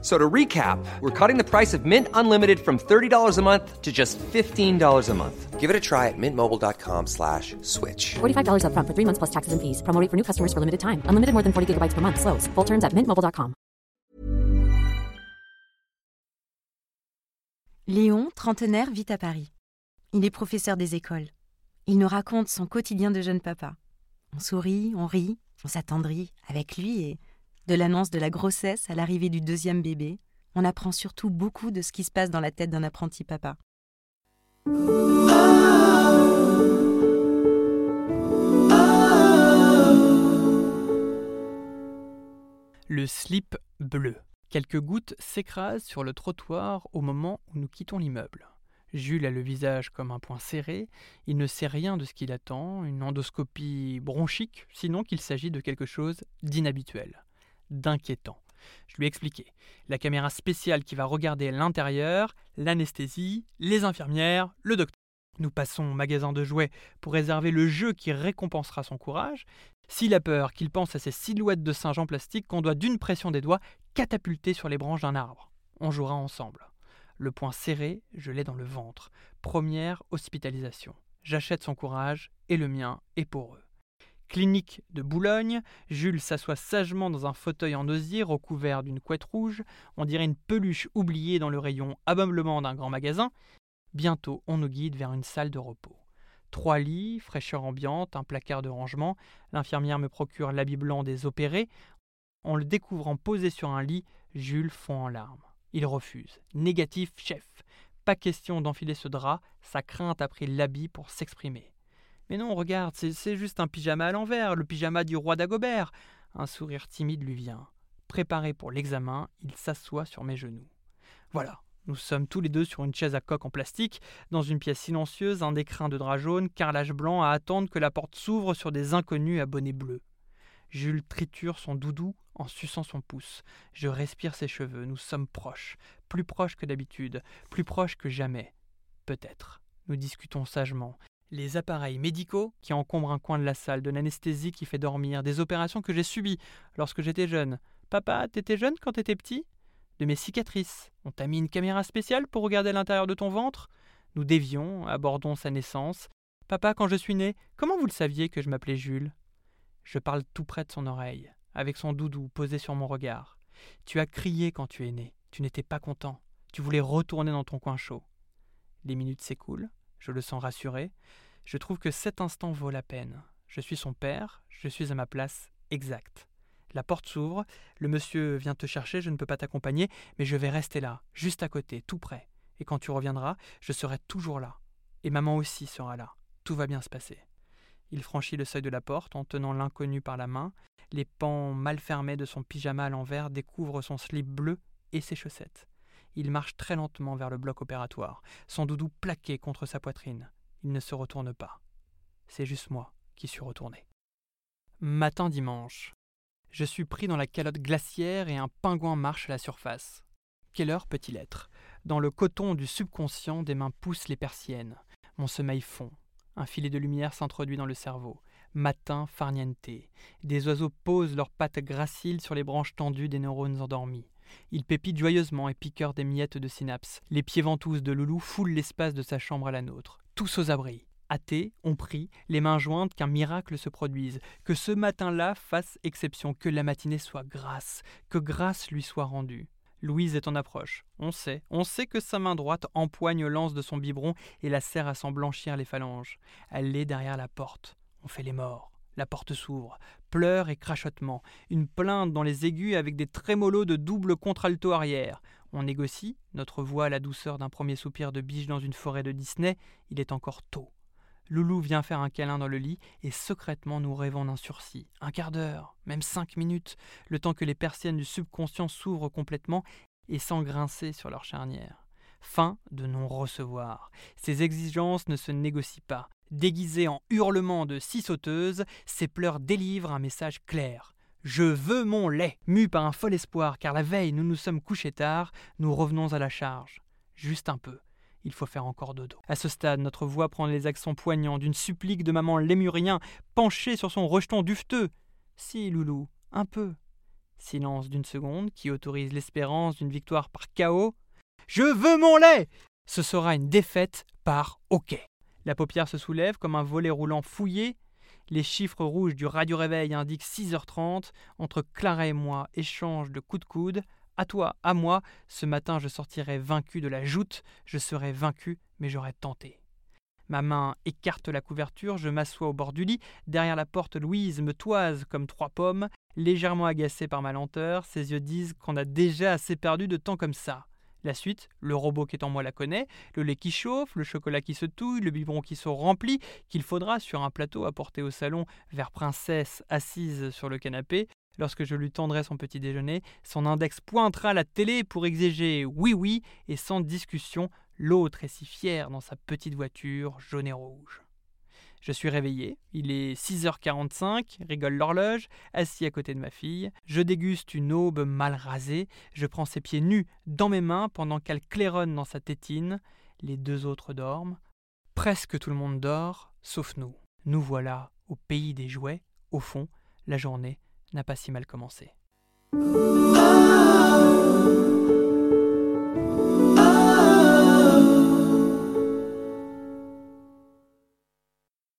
So to recap, we're cutting the price of Mint Unlimited from $30 a month to just $15 a month. Give it a try at mintmobile.com slash switch. $45 upfront for three months plus taxes and fees. Promo rate for new customers for limited time. Unlimited more than 40 gigabytes per month. Slows. Full terms at mintmobile.com. Léon, trentenaire, vit à Paris. Il est professeur des écoles. Il nous raconte son quotidien de jeune papa. On sourit, on rit, on s'attendrit avec lui et de l'annonce de la grossesse à l'arrivée du deuxième bébé, on apprend surtout beaucoup de ce qui se passe dans la tête d'un apprenti papa. Le slip bleu. Quelques gouttes s'écrasent sur le trottoir au moment où nous quittons l'immeuble. Jules a le visage comme un point serré, il ne sait rien de ce qu'il attend, une endoscopie bronchique, sinon qu'il s'agit de quelque chose d'inhabituel d'inquiétant. Je lui ai expliqué. La caméra spéciale qui va regarder l'intérieur, l'anesthésie, les infirmières, le docteur. Nous passons au magasin de jouets pour réserver le jeu qui récompensera son courage. S'il a peur qu'il pense à ces silhouettes de singes en plastique qu'on doit d'une pression des doigts catapulter sur les branches d'un arbre. On jouera ensemble. Le poing serré, je l'ai dans le ventre. Première hospitalisation. J'achète son courage et le mien est pour eux. Clinique de Boulogne, Jules s'assoit sagement dans un fauteuil en osier recouvert d'une couette rouge, on dirait une peluche oubliée dans le rayon ameublement d'un grand magasin. Bientôt, on nous guide vers une salle de repos. Trois lits, fraîcheur ambiante, un placard de rangement. L'infirmière me procure l'habit blanc des opérés. En le découvrant posé sur un lit, Jules fond en larmes. Il refuse. Négatif, chef. Pas question d'enfiler ce drap, sa crainte a pris l'habit pour s'exprimer. Mais non, regarde, c'est juste un pyjama à l'envers, le pyjama du roi d'Agobert. Un sourire timide lui vient. Préparé pour l'examen, il s'assoit sur mes genoux. Voilà, nous sommes tous les deux sur une chaise à coque en plastique, dans une pièce silencieuse, un décrin de drap jaune, carrelage blanc, à attendre que la porte s'ouvre sur des inconnus à bonnet bleu. Jules triture son doudou en suçant son pouce. Je respire ses cheveux. Nous sommes proches, plus proches que d'habitude, plus proches que jamais. Peut-être. Nous discutons sagement les appareils médicaux qui encombrent un coin de la salle, de l'anesthésie qui fait dormir, des opérations que j'ai subies lorsque j'étais jeune. Papa, t'étais jeune quand t'étais petit? De mes cicatrices. On t'a mis une caméra spéciale pour regarder l'intérieur de ton ventre? Nous dévions, abordons sa naissance. Papa, quand je suis né, comment vous le saviez que je m'appelais Jules? Je parle tout près de son oreille, avec son doudou posé sur mon regard. Tu as crié quand tu es né. Tu n'étais pas content. Tu voulais retourner dans ton coin chaud. Les minutes s'écoulent. Je le sens rassuré. Je trouve que cet instant vaut la peine. Je suis son père, je suis à ma place exacte. La porte s'ouvre, le monsieur vient te chercher, je ne peux pas t'accompagner, mais je vais rester là, juste à côté, tout près. Et quand tu reviendras, je serai toujours là. Et maman aussi sera là. Tout va bien se passer. Il franchit le seuil de la porte en tenant l'inconnu par la main. Les pans mal fermés de son pyjama à l'envers découvrent son slip bleu et ses chaussettes. Il marche très lentement vers le bloc opératoire, son doudou plaqué contre sa poitrine. Il ne se retourne pas. C'est juste moi qui suis retourné. Matin dimanche. Je suis pris dans la calotte glaciaire et un pingouin marche à la surface. Quelle heure peut-il être? Dans le coton du subconscient, des mains poussent les persiennes. Mon sommeil fond. Un filet de lumière s'introduit dans le cerveau. Matin farniente. Des oiseaux posent leurs pattes graciles sur les branches tendues des neurones endormis. Il pépite joyeusement et piqueur des miettes de synapses. Les pieds ventouses de Loulou foulent l'espace de sa chambre à la nôtre. Tous aux abris. Athées, on prie, les mains jointes, qu'un miracle se produise, que ce matin-là fasse exception, que la matinée soit grâce, que grâce lui soit rendue. Louise est en approche. On sait, on sait que sa main droite empoigne l'anse de son biberon et la serre à s'en blanchir les phalanges. Elle est derrière la porte. On fait les morts. La porte s'ouvre. Pleurs et crachotements. Une plainte dans les aigus avec des trémolos de double contralto arrière. On négocie, notre voix à la douceur d'un premier soupir de biche dans une forêt de Disney. Il est encore tôt. Loulou vient faire un câlin dans le lit et secrètement nous rêvons d'un sursis. Un quart d'heure, même cinq minutes, le temps que les persiennes du subconscient s'ouvrent complètement et sans grincer sur leur charnière. Fin de non-recevoir. Ces exigences ne se négocient pas. Déguisées en hurlements de six sauteuses, ces pleurs délivrent un message clair. Je veux mon lait Mu par un fol espoir, car la veille nous nous sommes couchés tard, nous revenons à la charge. Juste un peu. Il faut faire encore dodo. À ce stade, notre voix prend les accents poignants d'une supplique de maman lémurien penchée sur son rejeton dufteux. Si, loulou, un peu. Silence d'une seconde qui autorise l'espérance d'une victoire par chaos. Je veux mon lait Ce sera une défaite par OK. La paupière se soulève comme un volet roulant fouillé. Les chiffres rouges du radio-réveil indiquent 6h30. Entre Clara et moi, échange de coups de coude. À toi, à moi, ce matin je sortirai vaincu de la joute. Je serai vaincu, mais j'aurai tenté. Ma main écarte la couverture, je m'assois au bord du lit. Derrière la porte, Louise me toise comme trois pommes. Légèrement agacée par ma lenteur, ses yeux disent qu'on a déjà assez perdu de temps comme ça. La suite, le robot qui est en moi la connaît, le lait qui chauffe, le chocolat qui se touille, le biberon qui se remplit, qu'il faudra sur un plateau apporter au salon vers princesse assise sur le canapé. Lorsque je lui tendrai son petit déjeuner, son index pointera la télé pour exiger oui oui et sans discussion L'autre est si fier dans sa petite voiture jaune et rouge. Je suis réveillé, il est 6h45, rigole l'horloge, assis à côté de ma fille. Je déguste une aube mal rasée, je prends ses pieds nus dans mes mains pendant qu'elle claironne dans sa tétine. Les deux autres dorment. Presque tout le monde dort, sauf nous. Nous voilà au pays des jouets. Au fond, la journée n'a pas si mal commencé.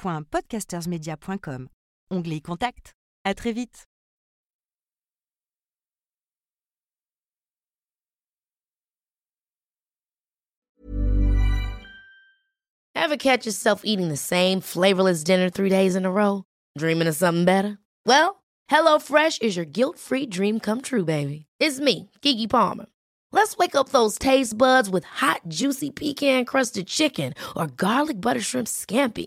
www.podcastersmedia.com. Onglet Contact. À très vite. Ever catch yourself eating the same flavorless dinner three days in a row? Dreaming of something better? Well, HelloFresh is your guilt-free dream come true, baby. It's me, Kiki Palmer. Let's wake up those taste buds with hot, juicy pecan-crusted chicken or garlic butter shrimp scampi.